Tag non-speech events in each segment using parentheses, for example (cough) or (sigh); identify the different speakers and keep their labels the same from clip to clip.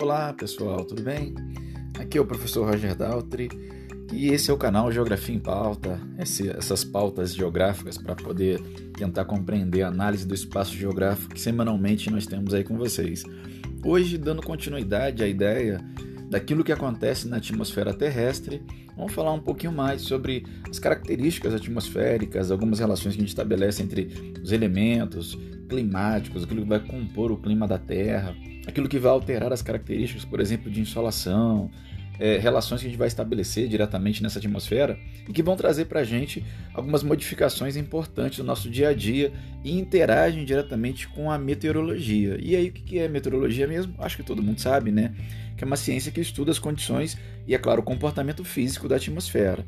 Speaker 1: Olá pessoal, tudo bem? Aqui é o professor Roger Daltri e esse é o canal Geografia em Pauta, essas pautas geográficas para poder tentar compreender a análise do espaço geográfico que semanalmente nós temos aí com vocês. Hoje, dando continuidade à ideia daquilo que acontece na atmosfera terrestre, vamos falar um pouquinho mais sobre as características atmosféricas, algumas relações que a gente estabelece entre os elementos climáticos, aquilo que vai compor o clima da Terra, aquilo que vai alterar as características, por exemplo, de insolação, é, relações que a gente vai estabelecer diretamente nessa atmosfera e que vão trazer para a gente algumas modificações importantes no nosso dia a dia e interagem diretamente com a meteorologia. E aí, o que é meteorologia mesmo? Acho que todo mundo sabe, né? Que é uma ciência que estuda as condições e, é claro, o comportamento físico da atmosfera.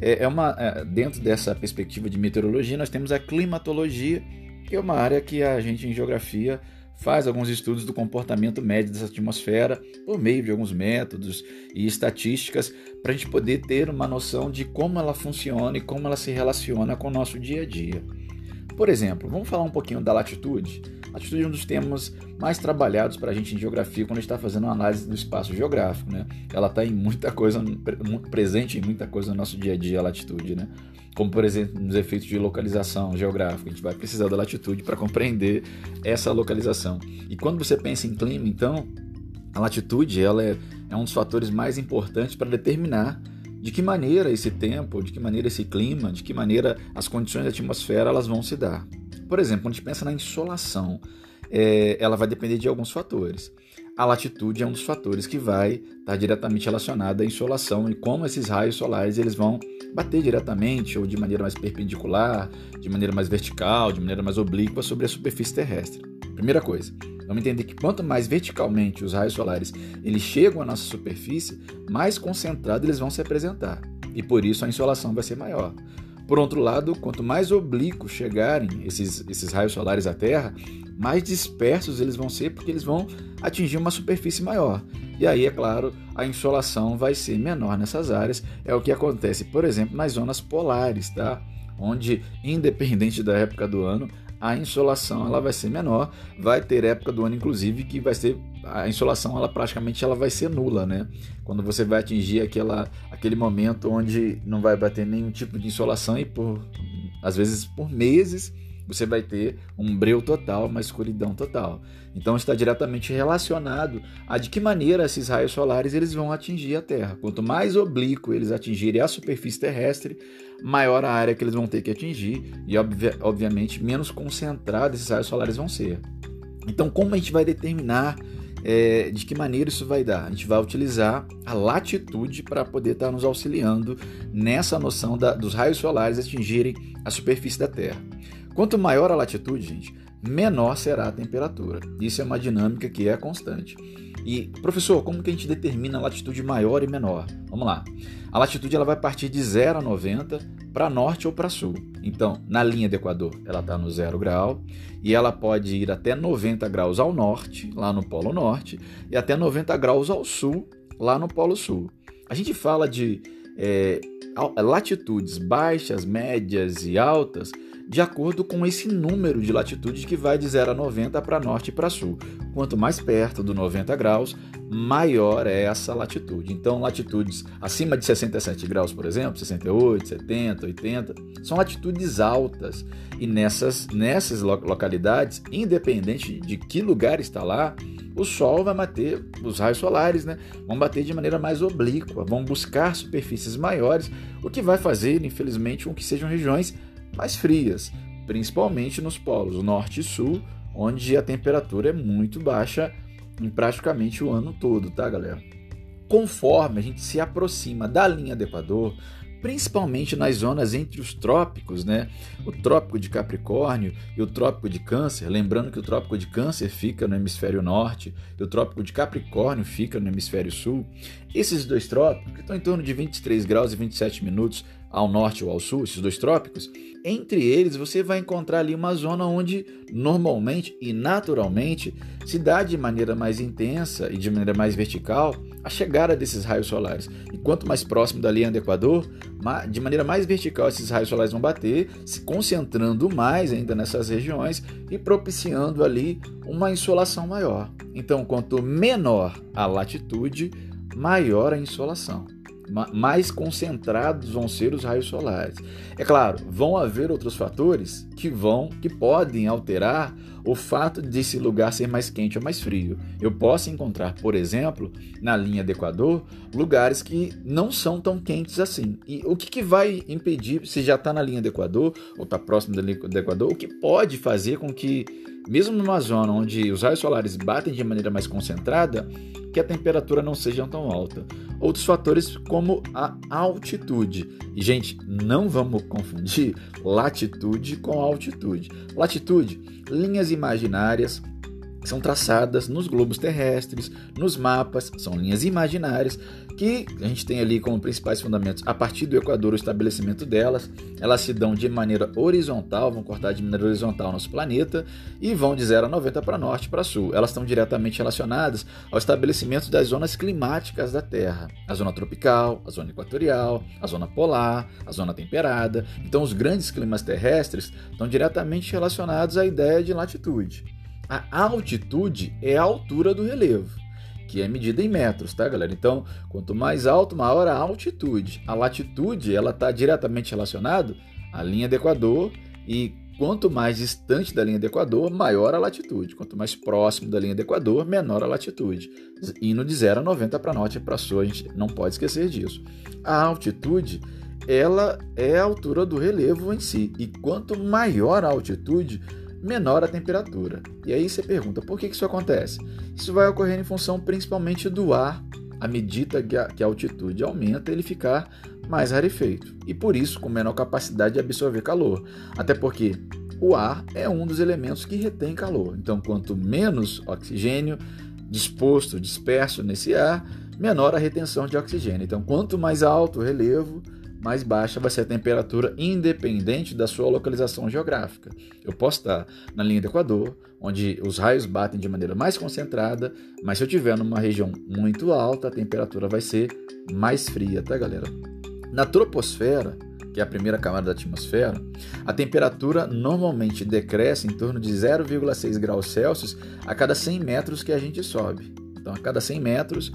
Speaker 1: É, é uma, é, dentro dessa perspectiva de meteorologia, nós temos a climatologia, que é uma área que a gente em geografia faz alguns estudos do comportamento médio dessa atmosfera por meio de alguns métodos e estatísticas para a gente poder ter uma noção de como ela funciona e como ela se relaciona com o nosso dia a dia. Por exemplo, vamos falar um pouquinho da latitude. Latitude é um dos temas mais trabalhados para a gente em geografia quando a gente está fazendo uma análise do espaço geográfico. Né? Ela está em muita coisa, presente em muita coisa no nosso dia a dia, a latitude. Né? como por exemplo nos efeitos de localização geográfica. A gente vai precisar da latitude para compreender essa localização. E quando você pensa em clima, então, a latitude ela é, é um dos fatores mais importantes para determinar de que maneira esse tempo, de que maneira esse clima, de que maneira as condições da atmosfera elas vão se dar. Por exemplo, quando a gente pensa na insolação, é, ela vai depender de alguns fatores a latitude é um dos fatores que vai estar diretamente relacionado à insolação e como esses raios solares eles vão bater diretamente ou de maneira mais perpendicular, de maneira mais vertical, de maneira mais oblíqua sobre a superfície terrestre. Primeira coisa, vamos entender que quanto mais verticalmente os raios solares eles chegam à nossa superfície, mais concentrados eles vão se apresentar e por isso a insolação vai ser maior. Por outro lado, quanto mais oblíquos chegarem esses, esses raios solares à Terra, mais dispersos eles vão ser porque eles vão atingir uma superfície maior. E aí, é claro, a insolação vai ser menor nessas áreas. É o que acontece, por exemplo, nas zonas polares, tá? Onde, independente da época do ano, a insolação ela vai ser menor. Vai ter época do ano, inclusive, que vai ser a insolação ela praticamente ela vai ser nula, né? Quando você vai atingir aquela, aquele momento onde não vai bater nenhum tipo de insolação e por às vezes por meses você vai ter um breu total, uma escuridão total. Então está diretamente relacionado a de que maneira esses raios solares eles vão atingir a Terra. Quanto mais oblíquo eles atingirem a superfície terrestre, maior a área que eles vão ter que atingir e obviamente menos concentrados esses raios solares vão ser. Então como a gente vai determinar é, de que maneira isso vai dar? A gente vai utilizar a latitude para poder estar tá nos auxiliando nessa noção da, dos raios solares atingirem a superfície da Terra. Quanto maior a latitude, gente, menor será a temperatura. Isso é uma dinâmica que é constante. E, professor, como que a gente determina a latitude maior e menor? Vamos lá. A latitude ela vai partir de 0 a 90 para norte ou para sul. Então, na linha do Equador, ela está no zero grau e ela pode ir até 90 graus ao norte, lá no Polo Norte, e até 90 graus ao sul, lá no Polo Sul. A gente fala de é, latitudes baixas, médias e altas de acordo com esse número de latitude que vai de 0 a 90 para norte e para sul. Quanto mais perto do 90 graus, maior é essa latitude. Então, latitudes acima de 67 graus, por exemplo, 68, 70, 80, são latitudes altas. E nessas, nessas localidades, independente de que lugar está lá, o Sol vai bater, os raios solares, né, vão bater de maneira mais oblíqua, vão buscar superfícies maiores, o que vai fazer, infelizmente, com que sejam regiões mais frias, principalmente nos polos norte e sul, onde a temperatura é muito baixa em praticamente o ano todo, tá, galera? Conforme a gente se aproxima da linha do Equador, principalmente nas zonas entre os trópicos, né? O trópico de Capricórnio e o trópico de Câncer, lembrando que o trópico de Câncer fica no hemisfério norte e o trópico de Capricórnio fica no hemisfério sul. Esses dois trópicos, que estão em torno de 23 graus e 27 minutos ao norte ou ao sul, esses dois trópicos, entre eles você vai encontrar ali uma zona onde normalmente e naturalmente se dá de maneira mais intensa e de maneira mais vertical a chegada desses raios solares. E quanto mais próximo da linha do Equador, de maneira mais vertical esses raios solares vão bater, se concentrando mais ainda nessas regiões e propiciando ali uma insolação maior. Então, quanto menor a latitude, maior a insolação mais concentrados vão ser os raios solares. É claro, vão haver outros fatores que vão, que podem alterar o fato desse lugar ser mais quente ou mais frio. Eu posso encontrar, por exemplo, na linha do Equador, lugares que não são tão quentes assim. E o que, que vai impedir, se já está na linha do Equador ou está próximo da linha do Equador, o que pode fazer com que, mesmo numa zona onde os raios solares batem de maneira mais concentrada, que a temperatura não seja tão alta. Outros fatores como a altitude. E, gente, não vamos (laughs) confundir latitude com altitude. Latitude, linhas imaginárias são traçadas nos globos terrestres, nos mapas, são linhas imaginárias que a gente tem ali como principais fundamentos a partir do Equador o estabelecimento delas. Elas se dão de maneira horizontal, vão cortar de maneira horizontal nosso planeta e vão de 0 a 90 para norte para sul. Elas estão diretamente relacionadas ao estabelecimento das zonas climáticas da Terra, a zona tropical, a zona equatorial, a zona polar, a zona temperada. Então os grandes climas terrestres estão diretamente relacionados à ideia de latitude. A altitude é a altura do relevo, que é medida em metros, tá, galera? Então, quanto mais alto, maior a altitude. A latitude, ela está diretamente relacionada à linha do Equador e quanto mais distante da linha do Equador, maior a latitude. Quanto mais próximo da linha do Equador, menor a latitude. Indo de 0 a 90 para norte e para sul, a gente não pode esquecer disso. A altitude, ela é a altura do relevo em si. E quanto maior a altitude, menor a temperatura. E aí você pergunta, por que isso acontece? Isso vai ocorrer em função principalmente do ar, à medida que a, altitude aumenta, ele ficar mais rarefeito. E por isso, com menor capacidade de absorver calor. Até porque o ar é um dos elementos que retém calor. Então, quanto menos oxigênio disposto, disperso nesse ar, menor a retenção de oxigênio. Então, quanto mais alto o relevo, mais baixa vai ser a temperatura independente da sua localização geográfica. Eu posso estar na linha do Equador, onde os raios batem de maneira mais concentrada, mas se eu estiver numa região muito alta, a temperatura vai ser mais fria, tá, galera? Na troposfera, que é a primeira camada da atmosfera, a temperatura normalmente decresce em torno de 0,6 graus Celsius a cada 100 metros que a gente sobe. Então, a cada 100 metros,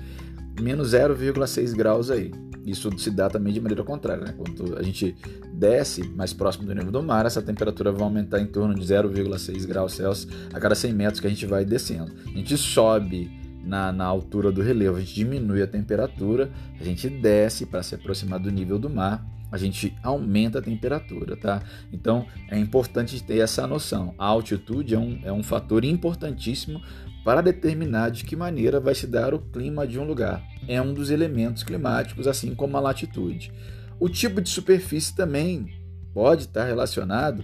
Speaker 1: menos 0,6 graus aí. Isso se dá também de maneira contrária. Né? Quando a gente desce mais próximo do nível do mar, essa temperatura vai aumentar em torno de 0,6 graus Celsius a cada 100 metros que a gente vai descendo. A gente sobe na, na altura do relevo, a gente diminui a temperatura, a gente desce para se aproximar do nível do mar, a gente aumenta a temperatura, tá? Então é importante ter essa noção. A altitude é um, é um fator importantíssimo para determinar de que maneira vai se dar o clima de um lugar. É um dos elementos climáticos, assim como a latitude. O tipo de superfície também pode estar relacionado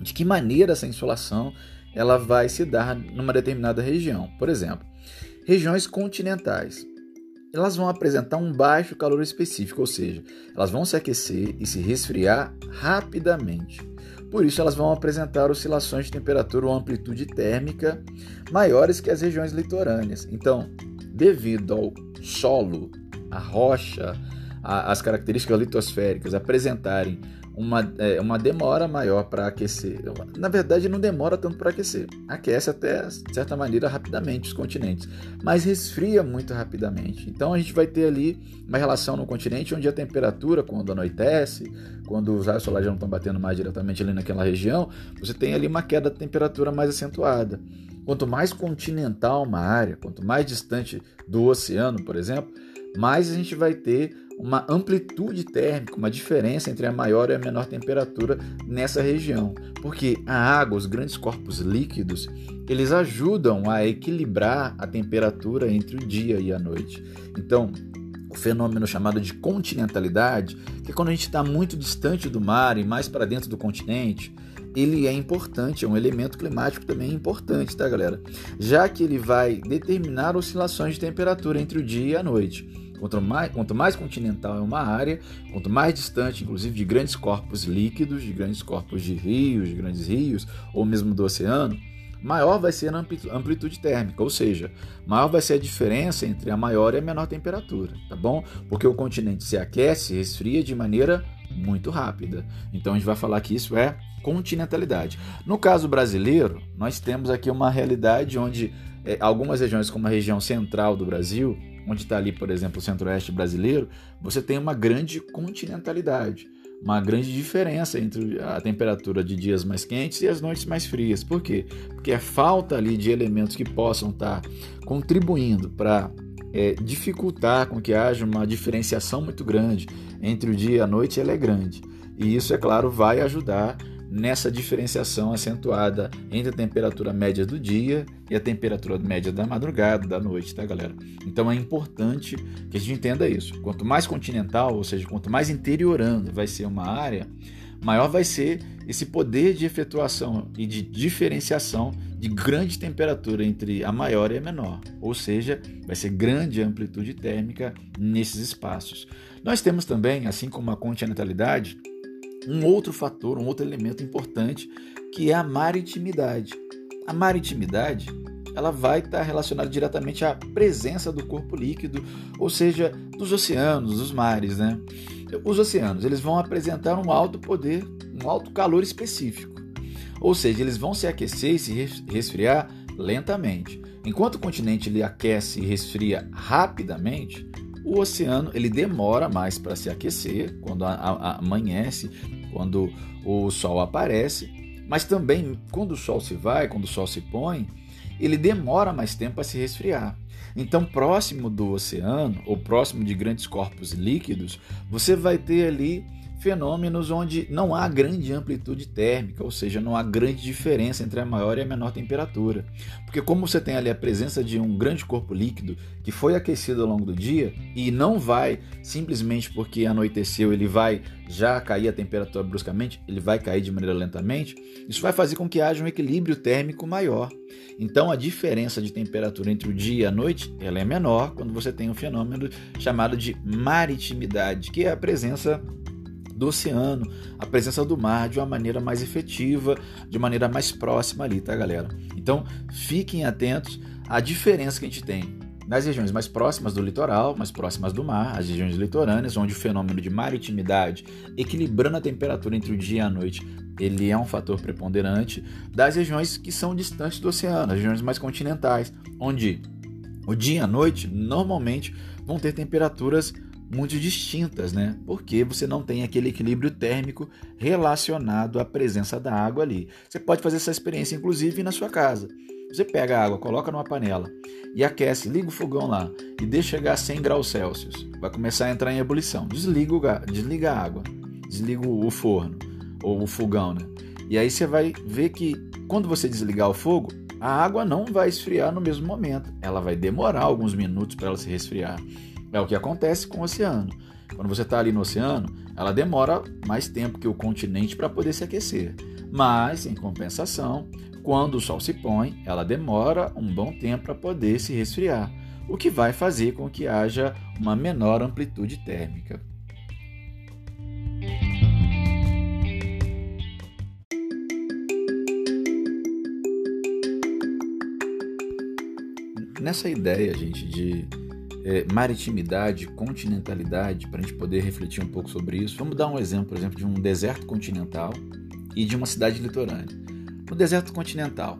Speaker 1: de que maneira essa insolação ela vai se dar numa determinada região. Por exemplo, regiões continentais. Elas vão apresentar um baixo calor específico, ou seja, elas vão se aquecer e se resfriar rapidamente. Por isso, elas vão apresentar oscilações de temperatura ou amplitude térmica maiores que as regiões litorâneas. Então, devido ao solo, a rocha, a, as características litosféricas apresentarem uma, é, uma demora maior para aquecer. Na verdade, não demora tanto para aquecer. Aquece até, de certa maneira, rapidamente os continentes, mas resfria muito rapidamente. Então, a gente vai ter ali uma relação no continente onde a temperatura, quando anoitece, quando os raios solares já não estão batendo mais diretamente ali naquela região, você tem ali uma queda de temperatura mais acentuada. Quanto mais continental uma área, quanto mais distante do oceano, por exemplo, mais a gente vai ter uma amplitude térmica, uma diferença entre a maior e a menor temperatura nessa região, porque a água, os grandes corpos líquidos, eles ajudam a equilibrar a temperatura entre o dia e a noite. Então, o fenômeno chamado de continentalidade, que é quando a gente está muito distante do mar e mais para dentro do continente, ele é importante, é um elemento climático também importante, tá, galera? Já que ele vai determinar oscilações de temperatura entre o dia e a noite. Quanto mais, quanto mais continental é uma área, quanto mais distante, inclusive, de grandes corpos líquidos, de grandes corpos de rios, de grandes rios, ou mesmo do oceano, maior vai ser a amplitude térmica, ou seja, maior vai ser a diferença entre a maior e a menor temperatura, tá bom? Porque o continente se aquece resfria de maneira muito rápida. Então a gente vai falar que isso é continentalidade. No caso brasileiro, nós temos aqui uma realidade onde é, algumas regiões, como a região central do Brasil, onde está ali, por exemplo, o centro-oeste brasileiro, você tem uma grande continentalidade, uma grande diferença entre a temperatura de dias mais quentes e as noites mais frias. Por quê? Porque a falta ali de elementos que possam estar tá contribuindo para é, dificultar com que haja uma diferenciação muito grande entre o dia e a noite, ela é grande. E isso, é claro, vai ajudar nessa diferenciação acentuada entre a temperatura média do dia e a temperatura média da madrugada, da noite, tá, galera? Então é importante que a gente entenda isso. Quanto mais continental, ou seja, quanto mais interiorando vai ser uma área, maior vai ser esse poder de efetuação e de diferenciação de grande temperatura entre a maior e a menor, ou seja, vai ser grande amplitude térmica nesses espaços. Nós temos também, assim como a continentalidade, um outro fator, um outro elemento importante, que é a maritimidade. A maritimidade ela vai estar relacionada diretamente à presença do corpo líquido, ou seja, dos oceanos, dos mares, né? Os oceanos, eles vão apresentar um alto poder, um alto calor específico. Ou seja, eles vão se aquecer e se resfriar lentamente. Enquanto o continente ele aquece e resfria rapidamente, o oceano ele demora mais para se aquecer quando a, a, amanhece, quando o sol aparece, mas também quando o sol se vai, quando o sol se põe, ele demora mais tempo a se resfriar. Então, próximo do oceano ou próximo de grandes corpos líquidos, você vai ter ali fenômenos onde não há grande amplitude térmica, ou seja, não há grande diferença entre a maior e a menor temperatura. Porque como você tem ali a presença de um grande corpo líquido que foi aquecido ao longo do dia e não vai simplesmente porque anoiteceu, ele vai já cair a temperatura bruscamente, ele vai cair de maneira lentamente, isso vai fazer com que haja um equilíbrio térmico maior. Então a diferença de temperatura entre o dia e a noite, ela é menor quando você tem um fenômeno chamado de maritimidade, que é a presença do oceano, a presença do mar de uma maneira mais efetiva, de maneira mais próxima ali, tá, galera? Então, fiquem atentos à diferença que a gente tem nas regiões mais próximas do litoral, mais próximas do mar, as regiões litorâneas, onde o fenômeno de maritimidade, equilibrando a temperatura entre o dia e a noite, ele é um fator preponderante, das regiões que são distantes do oceano, as regiões mais continentais, onde o dia e a noite normalmente vão ter temperaturas muito distintas, né? Porque você não tem aquele equilíbrio térmico relacionado à presença da água ali. Você pode fazer essa experiência, inclusive, na sua casa. Você pega a água, coloca numa panela e aquece, liga o fogão lá e deixa chegar a 100 graus Celsius. Vai começar a entrar em ebulição. Desliga, o, desliga a água, desliga o forno ou o fogão, né? E aí você vai ver que quando você desligar o fogo, a água não vai esfriar no mesmo momento. Ela vai demorar alguns minutos para ela se resfriar. É o que acontece com o oceano. Quando você está ali no oceano, ela demora mais tempo que o continente para poder se aquecer. Mas, em compensação, quando o sol se põe, ela demora um bom tempo para poder se resfriar, o que vai fazer com que haja uma menor amplitude térmica. Nessa ideia, gente, de é, maritimidade, continentalidade, para a gente poder refletir um pouco sobre isso. Vamos dar um exemplo, por exemplo, de um deserto continental e de uma cidade litorânea. No deserto continental,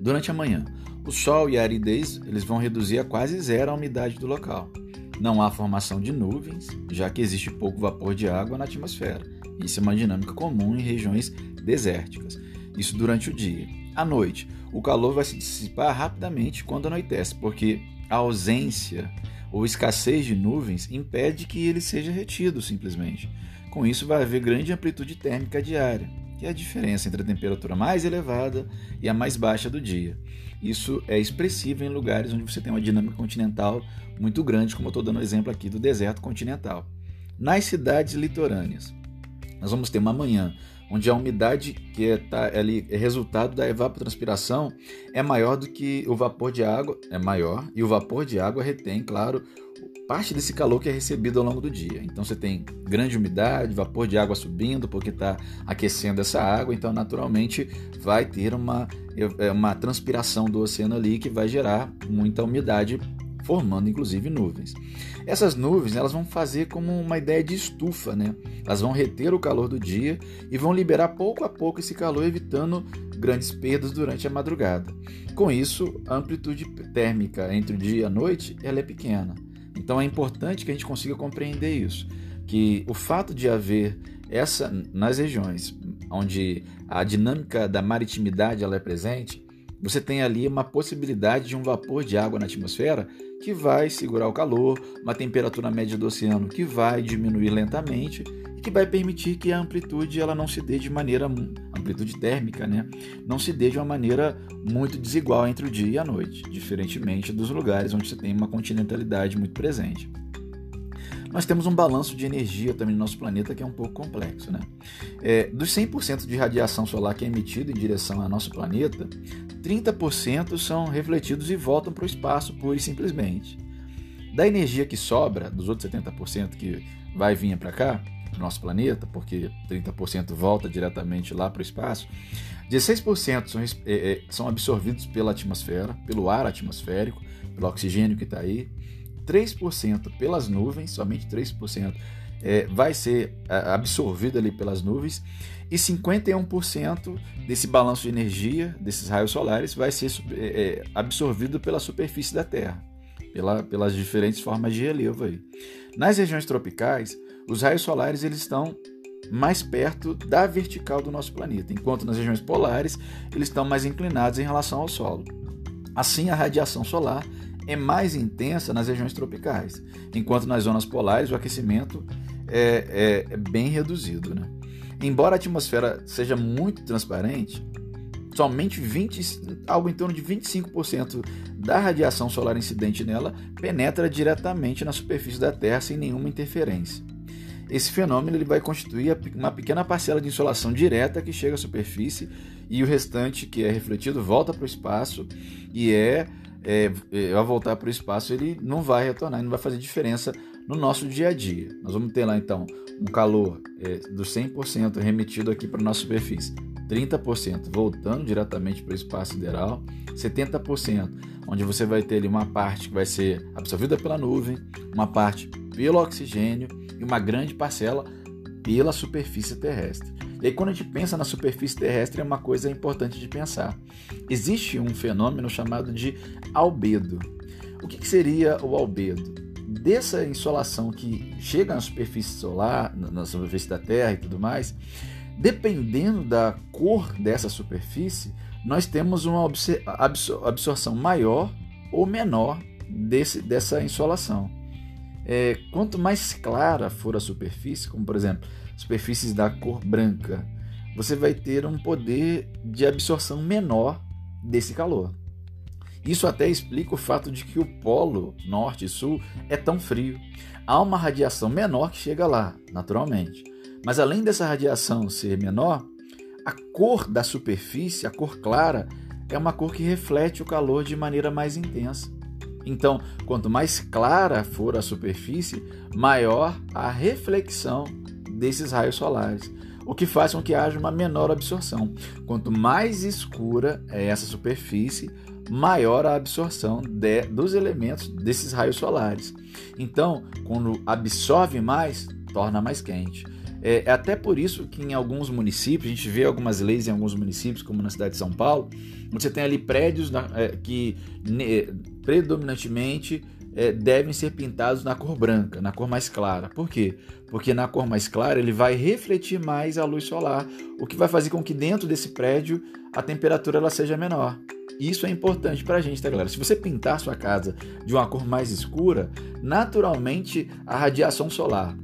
Speaker 1: durante a manhã, o sol e a aridez eles vão reduzir a quase zero a umidade do local. Não há formação de nuvens, já que existe pouco vapor de água na atmosfera. Isso é uma dinâmica comum em regiões desérticas. Isso durante o dia. À noite, o calor vai se dissipar rapidamente quando anoitece, porque a ausência ou escassez de nuvens impede que ele seja retido simplesmente. Com isso, vai haver grande amplitude térmica diária, que é a diferença entre a temperatura mais elevada e a mais baixa do dia. Isso é expressivo em lugares onde você tem uma dinâmica continental muito grande, como eu estou dando o exemplo aqui do deserto continental. Nas cidades litorâneas, nós vamos ter uma manhã onde a umidade que é, tá, ali, é resultado da evapotranspiração é maior do que o vapor de água, é maior, e o vapor de água retém, claro, parte desse calor que é recebido ao longo do dia. Então você tem grande umidade, vapor de água subindo porque está aquecendo essa água, então naturalmente vai ter uma, é, uma transpiração do oceano ali que vai gerar muita umidade formando inclusive nuvens. Essas nuvens elas vão fazer como uma ideia de estufa, né? Elas vão reter o calor do dia e vão liberar pouco a pouco esse calor, evitando grandes perdas durante a madrugada. Com isso, a amplitude térmica entre o dia e a noite ela é pequena. Então é importante que a gente consiga compreender isso, que o fato de haver essa nas regiões onde a dinâmica da maritimidade ela é presente, você tem ali uma possibilidade de um vapor de água na atmosfera que vai segurar o calor, uma temperatura média do oceano que vai diminuir lentamente e que vai permitir que a amplitude ela não se dê de maneira amplitude térmica, né? Não se dê de uma maneira muito desigual entre o dia e a noite, diferentemente dos lugares onde você tem uma continentalidade muito presente nós temos um balanço de energia também no nosso planeta que é um pouco complexo. Né? É, dos 100% de radiação solar que é emitido em direção ao nosso planeta, 30% são refletidos e voltam para o espaço pura e simplesmente. Da energia que sobra, dos outros 70% que vai vir para cá, para o nosso planeta, porque 30% volta diretamente lá para o espaço, 16% são, é, é, são absorvidos pela atmosfera, pelo ar atmosférico, pelo oxigênio que está aí, 3% pelas nuvens, somente 3% é, vai ser absorvido ali pelas nuvens e 51% desse balanço de energia, desses raios solares, vai ser é, é, absorvido pela superfície da Terra, pela, pelas diferentes formas de relevo aí. Nas regiões tropicais, os raios solares eles estão mais perto da vertical do nosso planeta, enquanto nas regiões polares eles estão mais inclinados em relação ao solo. Assim, a radiação solar é mais intensa nas regiões tropicais, enquanto nas zonas polares o aquecimento é, é, é bem reduzido. Né? Embora a atmosfera seja muito transparente, somente 20, algo em torno de 25% da radiação solar incidente nela penetra diretamente na superfície da Terra sem nenhuma interferência. Esse fenômeno ele vai constituir uma pequena parcela de insolação direta que chega à superfície e o restante que é refletido volta para o espaço e é é, é, ao voltar para o espaço, ele não vai retornar, não vai fazer diferença no nosso dia a dia. Nós vamos ter lá então um calor é, do 100% remetido aqui para a nossa superfície, 30% voltando diretamente para o espaço sideral, 70% onde você vai ter ali uma parte que vai ser absorvida pela nuvem, uma parte pelo oxigênio e uma grande parcela pela superfície terrestre. E aí, quando a gente pensa na superfície terrestre, é uma coisa importante de pensar. Existe um fenômeno chamado de albedo. O que, que seria o albedo? Dessa insolação que chega na superfície solar, na superfície da Terra e tudo mais, dependendo da cor dessa superfície, nós temos uma absorção maior ou menor desse, dessa insolação. É, quanto mais clara for a superfície, como por exemplo, superfícies da cor branca, você vai ter um poder de absorção menor desse calor. Isso até explica o fato de que o polo norte e sul é tão frio. Há uma radiação menor que chega lá, naturalmente. Mas além dessa radiação ser menor, a cor da superfície, a cor clara, é uma cor que reflete o calor de maneira mais intensa. Então, quanto mais clara for a superfície, maior a reflexão desses raios solares, o que faz com que haja uma menor absorção. Quanto mais escura é essa superfície, maior a absorção de, dos elementos desses raios solares. Então, quando absorve mais, torna mais quente. É, é, até por isso que em alguns municípios, a gente vê algumas leis em alguns municípios, como na cidade de São Paulo, você tem ali prédios na, é, que ne, predominantemente é, devem ser pintados na cor branca, na cor mais clara. Por quê? Porque na cor mais clara ele vai refletir mais a luz solar, o que vai fazer com que dentro desse prédio a temperatura ela seja menor. Isso é importante para a gente, tá, galera? Se você pintar sua casa de uma cor mais escura, naturalmente a radiação solar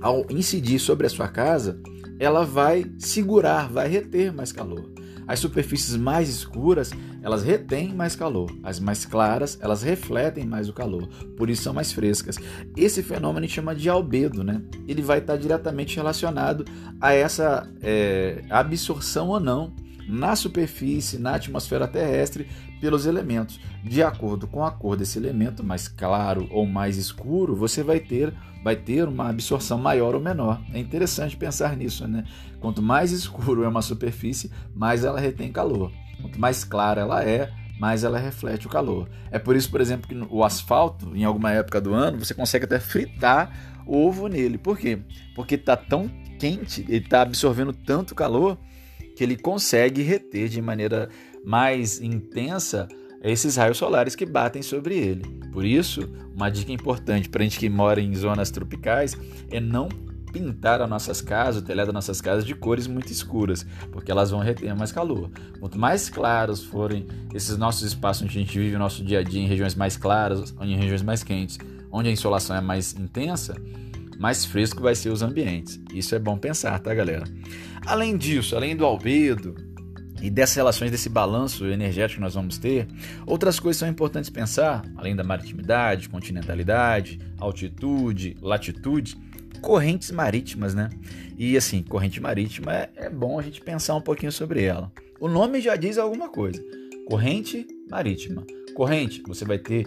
Speaker 1: ao incidir sobre a sua casa, ela vai segurar, vai reter mais calor. As superfícies mais escuras, elas retêm mais calor. As mais claras, elas refletem mais o calor, por isso são mais frescas. Esse fenômeno a gente chama de albedo, né? Ele vai estar diretamente relacionado a essa é, absorção ou não na superfície, na atmosfera terrestre, pelos elementos. De acordo com a cor desse elemento, mais claro ou mais escuro, você vai ter vai ter uma absorção maior ou menor. É interessante pensar nisso, né? Quanto mais escuro é uma superfície, mais ela retém calor. Quanto mais clara ela é, mais ela reflete o calor. É por isso, por exemplo, que o asfalto, em alguma época do ano, você consegue até fritar ovo nele. Por quê? Porque está tão quente, ele está absorvendo tanto calor que ele consegue reter de maneira mais intensa esses raios solares que batem sobre ele. Por isso, uma dica importante para a gente que mora em zonas tropicais é não pintar as nossas casas, o telhado das nossas casas de cores muito escuras, porque elas vão reter mais calor. Quanto mais claros forem esses nossos espaços onde a gente vive o nosso dia a dia, em regiões mais claras, em regiões mais quentes, onde a insolação é mais intensa, mais fresco vai ser os ambientes. Isso é bom pensar, tá, galera? Além disso, além do albedo e dessas relações desse balanço energético que nós vamos ter, outras coisas são importantes pensar, além da maritimidade, continentalidade, altitude, latitude, correntes marítimas, né? E assim, corrente marítima é, é bom a gente pensar um pouquinho sobre ela. O nome já diz alguma coisa. Corrente marítima. Corrente, você vai ter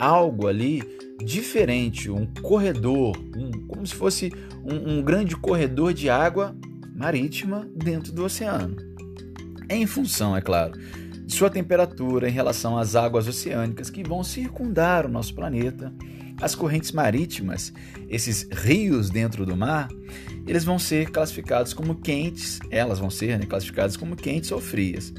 Speaker 1: algo ali diferente, um corredor, um, como se fosse um, um grande corredor de água marítima dentro do oceano. Em função, é claro, de sua temperatura em relação às águas oceânicas que vão circundar o nosso planeta as correntes marítimas, esses rios dentro do mar, eles vão ser classificados como quentes, elas vão ser né, classificadas como quentes ou frias.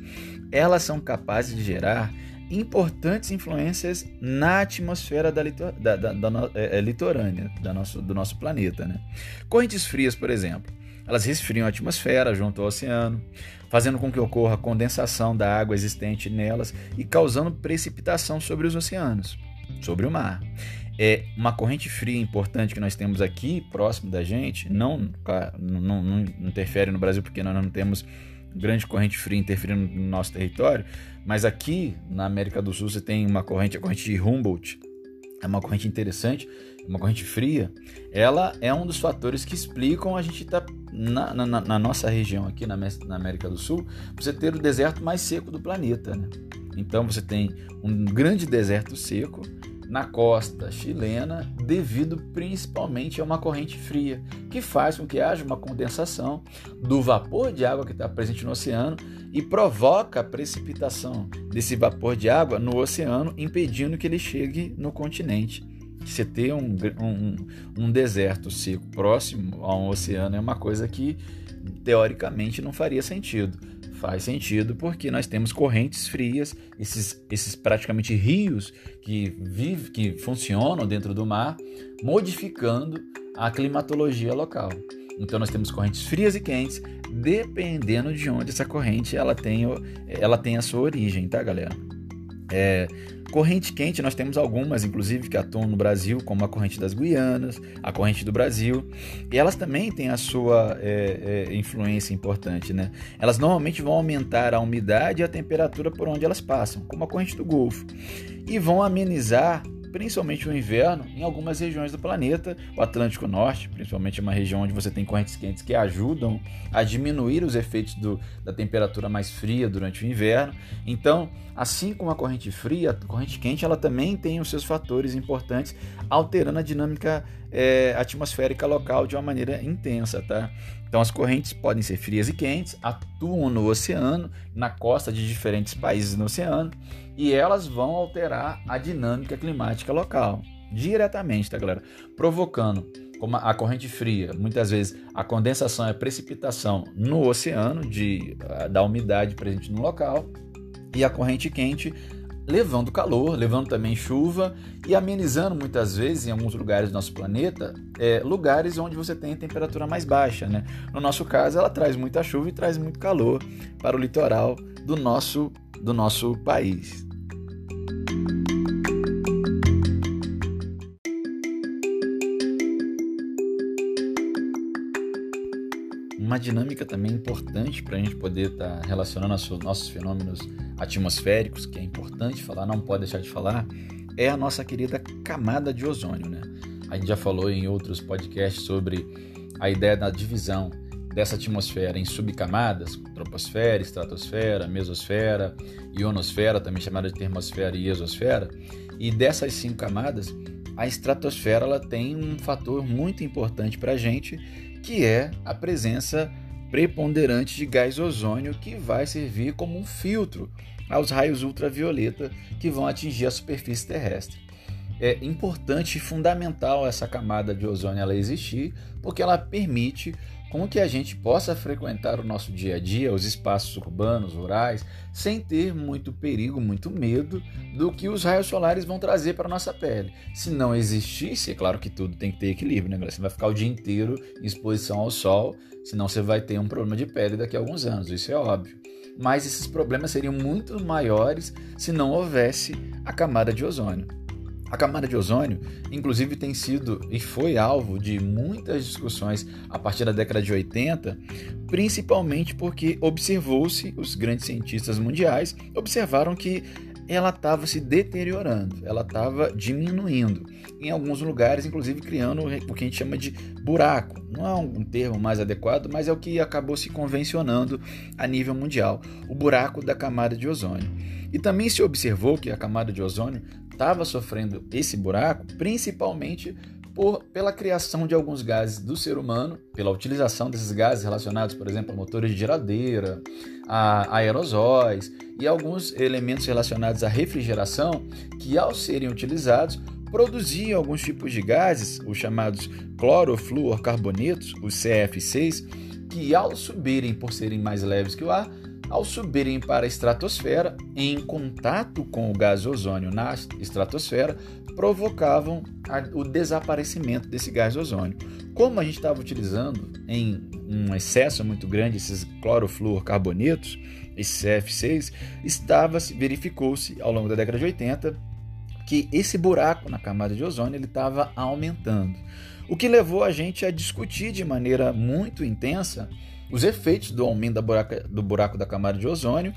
Speaker 1: Elas são capazes de gerar importantes influências na atmosfera da, litor, da, da, da é, é, litorânea da nosso, do nosso planeta. Né? Correntes frias, por exemplo, elas resfriam a atmosfera junto ao oceano, fazendo com que ocorra condensação da água existente nelas e causando precipitação sobre os oceanos, sobre o mar. É uma corrente fria importante que nós temos aqui próximo da gente, não, não, não, não interfere no Brasil porque nós não temos grande corrente fria interferindo no nosso território, mas aqui na América do Sul você tem uma corrente, a corrente de Humboldt, é uma corrente interessante, uma corrente fria, ela é um dos fatores que explicam a gente estar tá na, na, na, nossa região aqui na, na América do Sul, você ter o deserto mais seco do planeta, né? Então você tem um grande deserto seco na costa chilena devido principalmente a uma corrente fria, que faz com que haja uma condensação do vapor de água que está presente no oceano e provoca a precipitação desse vapor de água no oceano, impedindo que ele chegue no continente. Você ter um, um, um deserto seco próximo a um oceano é uma coisa que teoricamente não faria sentido Faz sentido porque nós temos correntes frias, esses, esses praticamente rios que, vive, que funcionam dentro do mar, modificando a climatologia local. Então nós temos correntes frias e quentes, dependendo de onde essa corrente ela tem, ela tem a sua origem, tá, galera? É, corrente quente, nós temos algumas, inclusive, que atuam no Brasil, como a corrente das Guianas, a corrente do Brasil, e elas também têm a sua é, é, influência importante, né? Elas normalmente vão aumentar a umidade e a temperatura por onde elas passam, como a corrente do Golfo, e vão amenizar principalmente o inverno, em algumas regiões do planeta. O Atlântico Norte, principalmente, é uma região onde você tem correntes quentes que ajudam a diminuir os efeitos do, da temperatura mais fria durante o inverno. Então, assim como a corrente fria, a corrente quente ela também tem os seus fatores importantes, alterando a dinâmica é, atmosférica local de uma maneira intensa, tá? Então as correntes podem ser frias e quentes, atuam no oceano, na costa de diferentes países no oceano, e elas vão alterar a dinâmica climática local diretamente, tá, galera? Provocando como a corrente fria, muitas vezes a condensação a precipitação no oceano de, da umidade presente no local, e a corrente quente levando calor, levando também chuva e amenizando muitas vezes em alguns lugares do nosso planeta, é, lugares onde você tem temperatura mais baixa. Né? No nosso caso, ela traz muita chuva e traz muito calor para o litoral do nosso, do nosso país. Uma dinâmica também importante para a gente poder estar tá relacionando os nossos fenômenos atmosféricos, que é importante falar, não pode deixar de falar, é a nossa querida camada de ozônio. Né? A gente já falou em outros podcasts sobre a ideia da divisão dessa atmosfera em subcamadas, troposfera, estratosfera, mesosfera, ionosfera, também chamada de termosfera e exosfera, e dessas cinco camadas, a estratosfera ela tem um fator muito importante para a gente, que é a presença preponderante de gás ozônio, que vai servir como um filtro aos raios ultravioleta que vão atingir a superfície terrestre. É importante e fundamental essa camada de ozônio ela existir, porque ela permite com que a gente possa frequentar o nosso dia a dia, os espaços urbanos, rurais, sem ter muito perigo, muito medo do que os raios solares vão trazer para a nossa pele. Se não existisse, é claro que tudo tem que ter equilíbrio, né? Você vai ficar o dia inteiro em exposição ao sol, senão você vai ter um problema de pele daqui a alguns anos, isso é óbvio. Mas esses problemas seriam muito maiores se não houvesse a camada de ozônio. A camada de ozônio, inclusive, tem sido e foi alvo de muitas discussões a partir da década de 80, principalmente porque observou-se, os grandes cientistas mundiais observaram que ela estava se deteriorando, ela estava diminuindo. Em alguns lugares, inclusive, criando o que a gente chama de buraco. Não é um termo mais adequado, mas é o que acabou se convencionando a nível mundial: o buraco da camada de ozônio. E também se observou que a camada de ozônio estava sofrendo esse buraco, principalmente por, pela criação de alguns gases do ser humano, pela utilização desses gases relacionados, por exemplo, a motores de geladeira, a aerosóis e alguns elementos relacionados à refrigeração, que ao serem utilizados produziam alguns tipos de gases, os chamados clorofluorcarbonetos, os CF6, que ao subirem por serem mais leves que o ar, ao subirem para a estratosfera, em contato com o gás ozônio na estratosfera, provocavam o desaparecimento desse gás ozônio. Como a gente estava utilizando em um excesso muito grande esses clorofluorcarbonetos, esse CF6, estava verificou-se ao longo da década de 80 que esse buraco na camada de ozônio ele estava aumentando. O que levou a gente a discutir de maneira muito intensa os efeitos do aumento da buraca, do buraco da camada de ozônio,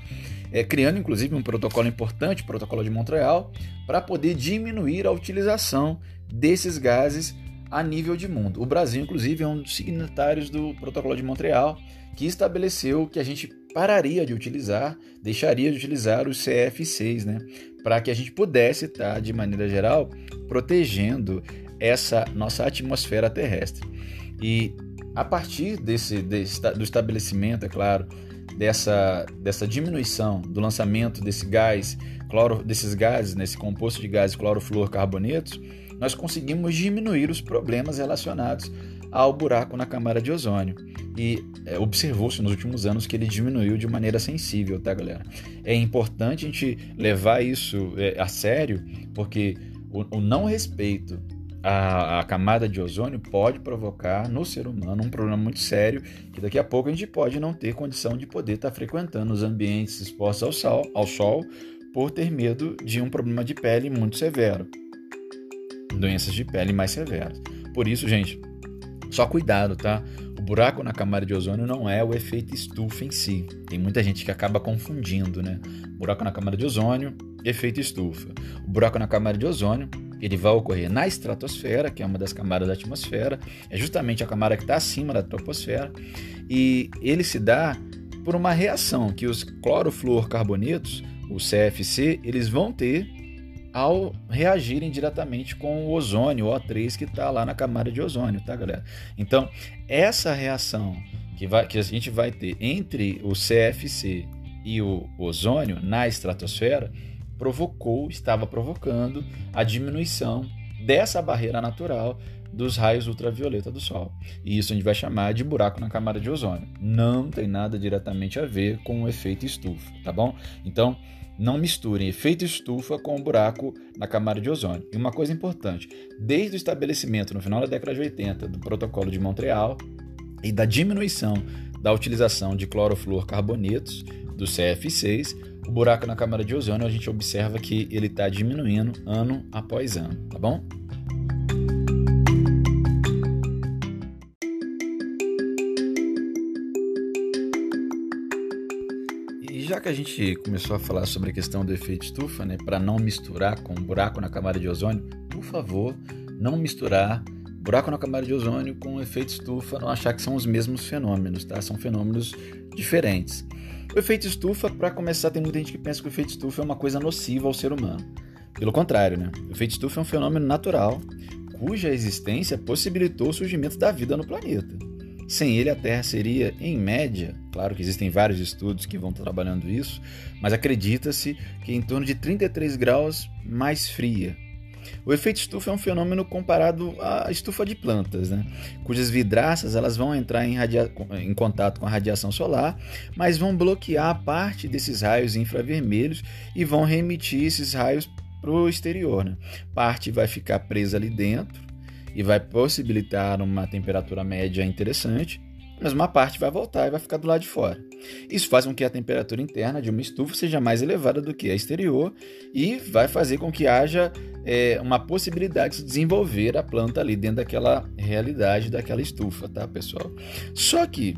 Speaker 1: é, criando inclusive um protocolo importante, o protocolo de Montreal, para poder diminuir a utilização desses gases a nível de mundo. O Brasil, inclusive, é um dos signatários do protocolo de Montreal, que estabeleceu que a gente pararia de utilizar, deixaria de utilizar os CF6, né, para que a gente pudesse estar, tá, de maneira geral, protegendo essa nossa atmosfera terrestre. E a partir desse, desse, do estabelecimento, é claro, dessa, dessa diminuição do lançamento desse gás, cloro, desses gases, nesse composto de gases clorofluorcarbonetos, nós conseguimos diminuir os problemas relacionados ao buraco na camada de ozônio. E é, observou-se nos últimos anos que ele diminuiu de maneira sensível, tá, galera? É importante a gente levar isso é, a sério, porque o, o não respeito a, a, camada de ozônio pode provocar no ser humano um problema muito sério que daqui a pouco a gente pode não ter condição de poder estar frequentando os ambientes expostos ao sol, ao sol por ter medo de um problema de pele muito severo, doenças de pele mais severas. Por isso, gente, só cuidado, tá? O buraco na camada de ozônio não é o efeito estufa em si. Tem muita gente que acaba confundindo, né? Buraco na camada de ozônio, efeito estufa. O buraco na camada de ozônio ele vai ocorrer na estratosfera, que é uma das camadas da atmosfera, é justamente a camada que está acima da troposfera, e ele se dá por uma reação que os clorofluorcarbonetos, o CFC, eles vão ter ao reagirem diretamente com o ozônio, o O3, que está lá na camada de ozônio, tá, galera? Então, essa reação que, vai, que a gente vai ter entre o CFC e o ozônio na estratosfera provocou, estava provocando a diminuição dessa barreira natural dos raios ultravioleta do Sol. E isso a gente vai chamar de buraco na camada de ozônio. Não tem nada diretamente a ver com o efeito estufa, tá bom? Então, não misturem efeito estufa com o buraco na camada de ozônio. E uma coisa importante, desde o estabelecimento no final da década de 80 do protocolo de Montreal e da diminuição da utilização de clorofluorcarbonetos do CF6, o buraco na camada de ozônio a gente observa que ele está diminuindo ano após ano, tá bom? E já que a gente começou a falar sobre a questão do efeito estufa, né, para não misturar com o buraco na camada de ozônio, por favor, não misturar buraco na camada de ozônio com efeito estufa, não achar que são os mesmos fenômenos, tá? São fenômenos diferentes. O efeito estufa, para começar, tem muita gente que pensa que o efeito estufa é uma coisa nociva ao ser humano. Pelo contrário, né? O efeito estufa é um fenômeno natural cuja existência possibilitou o surgimento da vida no planeta. Sem ele, a Terra seria, em média, claro que existem vários estudos que vão trabalhando isso, mas acredita-se que em torno de 33 graus mais fria. O efeito estufa é um fenômeno comparado à estufa de plantas, né? cujas vidraças elas vão entrar em, em contato com a radiação solar, mas vão bloquear parte desses raios infravermelhos e vão reemitir esses raios para o exterior. Né? Parte vai ficar presa ali dentro e vai possibilitar uma temperatura média interessante, mas uma parte vai voltar e vai ficar do lado de fora. Isso faz com que a temperatura interna de uma estufa seja mais elevada do que a exterior e vai fazer com que haja é, uma possibilidade de desenvolver a planta ali dentro daquela realidade daquela estufa, tá, pessoal? Só que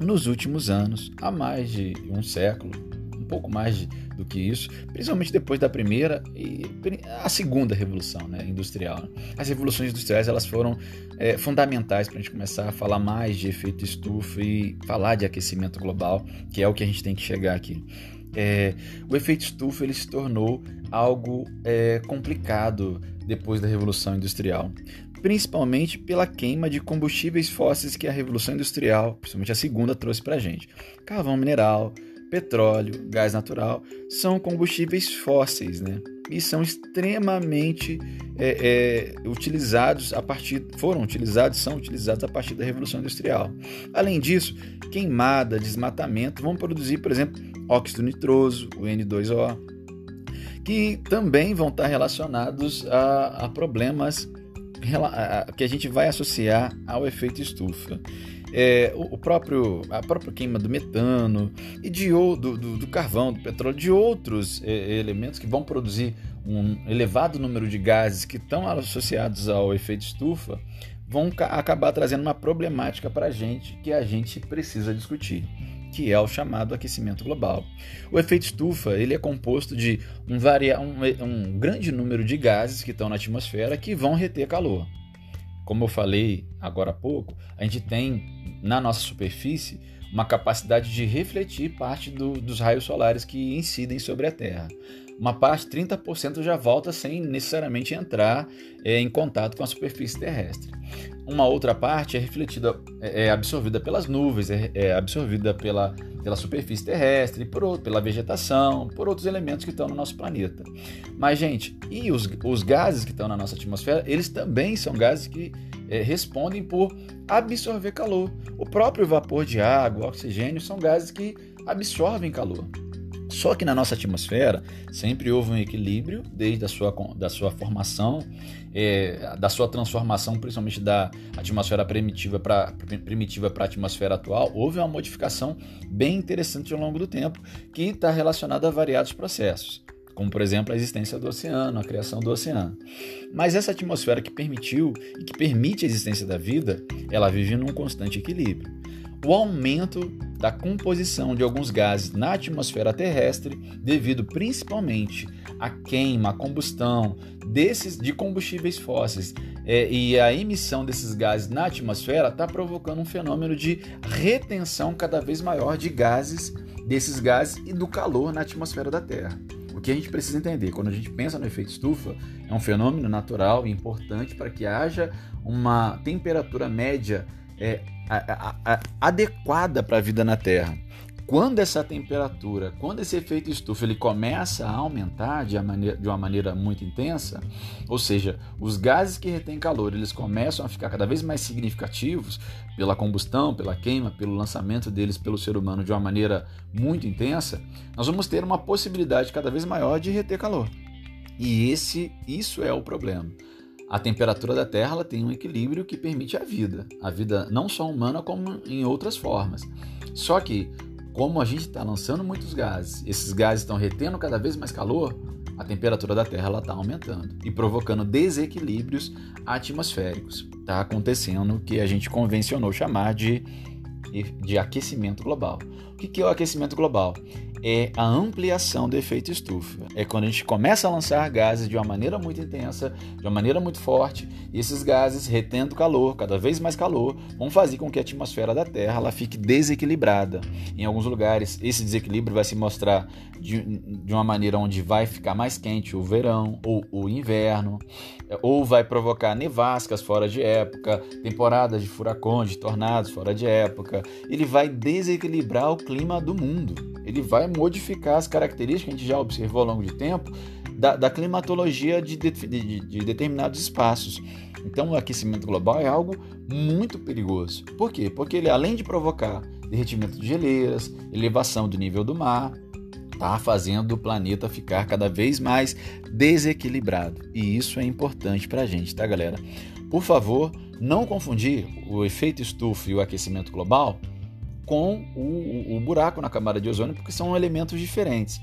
Speaker 1: nos últimos anos, há mais de um século, um pouco mais de do que isso, principalmente depois da primeira e a segunda revolução né, industrial. As revoluções industriais elas foram é, fundamentais para a gente começar a falar mais de efeito estufa e falar de aquecimento global, que é o que a gente tem que chegar aqui. É, o efeito estufa ele se tornou algo é, complicado depois da revolução industrial principalmente pela queima de combustíveis fósseis que a Revolução Industrial, principalmente a segunda, trouxe para a gente. Carvão mineral, petróleo, gás natural, são combustíveis fósseis, né? E são extremamente é, é, utilizados a partir, foram utilizados, são utilizados a partir da Revolução Industrial. Além disso, queimada, desmatamento vão produzir, por exemplo, óxido nitroso, o N2O, que também vão estar relacionados a, a problemas que a gente vai associar ao efeito estufa é, o, próprio, a própria queima do metano e de, do, do, do carvão, do petróleo, de outros é, elementos que vão produzir um elevado número de gases que estão associados ao efeito estufa, vão acabar trazendo uma problemática para a gente que a gente precisa discutir que é o chamado aquecimento global. O efeito estufa ele é composto de um, varia, um, um grande número de gases que estão na atmosfera que vão reter calor. Como eu falei agora há pouco, a gente tem na nossa superfície uma capacidade de refletir parte do, dos raios solares que incidem sobre a Terra. Uma parte, 30%, já volta sem necessariamente entrar é, em contato com a superfície terrestre. Uma outra parte é refletida, é, é absorvida pelas nuvens, é, é absorvida pela, pela superfície terrestre, por, pela vegetação, por outros elementos que estão no nosso planeta. Mas, gente, e os, os gases que estão na nossa atmosfera, eles também são gases que é, respondem por absorver calor. O próprio vapor de água, oxigênio, são gases que absorvem calor. Só que na nossa atmosfera sempre houve um equilíbrio desde a sua, da sua formação, é, da sua transformação, principalmente da atmosfera primitiva para primitiva a atmosfera atual. Houve uma modificação bem interessante ao longo do tempo que está relacionada a variados processos como por exemplo a existência do oceano, a criação do oceano. Mas essa atmosfera que permitiu e que permite a existência da vida, ela vive num constante equilíbrio. O aumento da composição de alguns gases na atmosfera terrestre, devido principalmente à queima, à combustão desses de combustíveis fósseis é, e a emissão desses gases na atmosfera, está provocando um fenômeno de retenção cada vez maior de gases, desses gases e do calor na atmosfera da Terra. O que a gente precisa entender, quando a gente pensa no efeito estufa, é um fenômeno natural e importante para que haja uma temperatura média é, a, a, a, adequada para a vida na Terra. Quando essa temperatura, quando esse efeito estufa ele começa a aumentar de, maneira, de uma maneira muito intensa, ou seja, os gases que retêm calor eles começam a ficar cada vez mais significativos pela combustão, pela queima, pelo lançamento deles pelo ser humano de uma maneira muito intensa, nós vamos ter uma possibilidade cada vez maior de reter calor. E esse, isso é o problema. A temperatura da Terra ela tem um equilíbrio que permite a vida, a vida não só humana como em outras formas. Só que como a gente está lançando muitos gases, esses gases estão retendo cada vez mais calor, a temperatura da Terra está aumentando e provocando desequilíbrios atmosféricos. Está acontecendo o que a gente convencionou chamar de, de aquecimento global. O que é o aquecimento global? É a ampliação do efeito estufa. É quando a gente começa a lançar gases de uma maneira muito intensa, de uma maneira muito forte, e esses gases, retendo calor, cada vez mais calor, vão fazer com que a atmosfera da Terra ela fique desequilibrada. Em alguns lugares, esse desequilíbrio vai se mostrar de, de uma maneira onde vai ficar mais quente o verão ou o inverno, ou vai provocar nevascas fora de época, temporadas de furacões, de tornados fora de época. Ele vai desequilibrar o clima do mundo. Ele vai modificar as características que a gente já observou ao longo de tempo da, da climatologia de, de, de, de determinados espaços. Então, o aquecimento global é algo muito perigoso. Por quê? Porque ele, além de provocar derretimento de geleiras, elevação do nível do mar, está fazendo o planeta ficar cada vez mais desequilibrado. E isso é importante para a gente, tá, galera? Por favor, não confundir o efeito estufa e o aquecimento global com o, o, buraco na camada de ozônio, porque são elementos diferentes.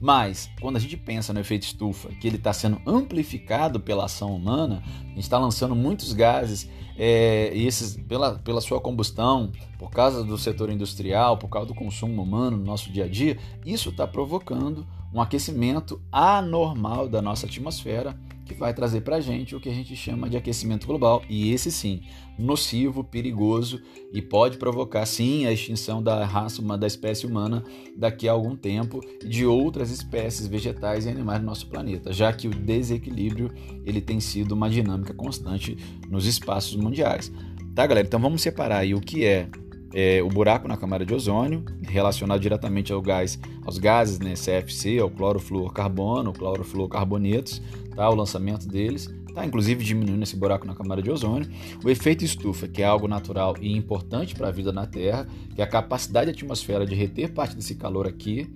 Speaker 1: Mas, quando a gente pensa no efeito estufa, que ele está sendo amplificado pela ação humana, a gente está lançando muitos gases, é, e esses, pela, pela sua combustão, por causa do setor industrial, por causa do consumo humano no nosso dia a dia, isso está provocando um aquecimento anormal da nossa atmosfera que vai trazer para a gente o que a gente chama de aquecimento global. E esse sim, nocivo, perigoso e pode provocar sim a extinção da raça da espécie humana daqui a algum tempo de outras espécies vegetais e animais do nosso planeta, já que o desequilíbrio ele tem sido uma dinâmica constante nos espaços mundiais. Tá, galera? Então vamos separar aí o que é é, o buraco na camada de ozônio, relacionado diretamente ao gás, aos gases, né, CFC, ao clorofluorcarbono, clorofluorcarbonetos, tá, o lançamento deles, tá, inclusive diminuindo esse buraco na camada de ozônio. O efeito estufa, que é algo natural e importante para a vida na Terra, que é a capacidade da atmosfera de reter parte desse calor aqui,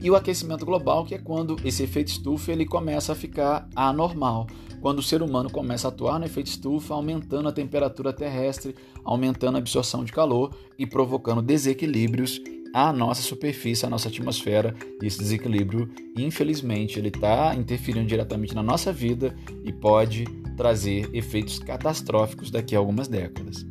Speaker 1: e o aquecimento global, que é quando esse efeito estufa ele começa a ficar anormal, quando o ser humano começa a atuar no efeito estufa, aumentando a temperatura terrestre, aumentando a absorção de calor e provocando desequilíbrios à nossa superfície, à nossa atmosfera. E esse desequilíbrio, infelizmente, ele está interferindo diretamente na nossa vida e pode trazer efeitos catastróficos daqui a algumas décadas.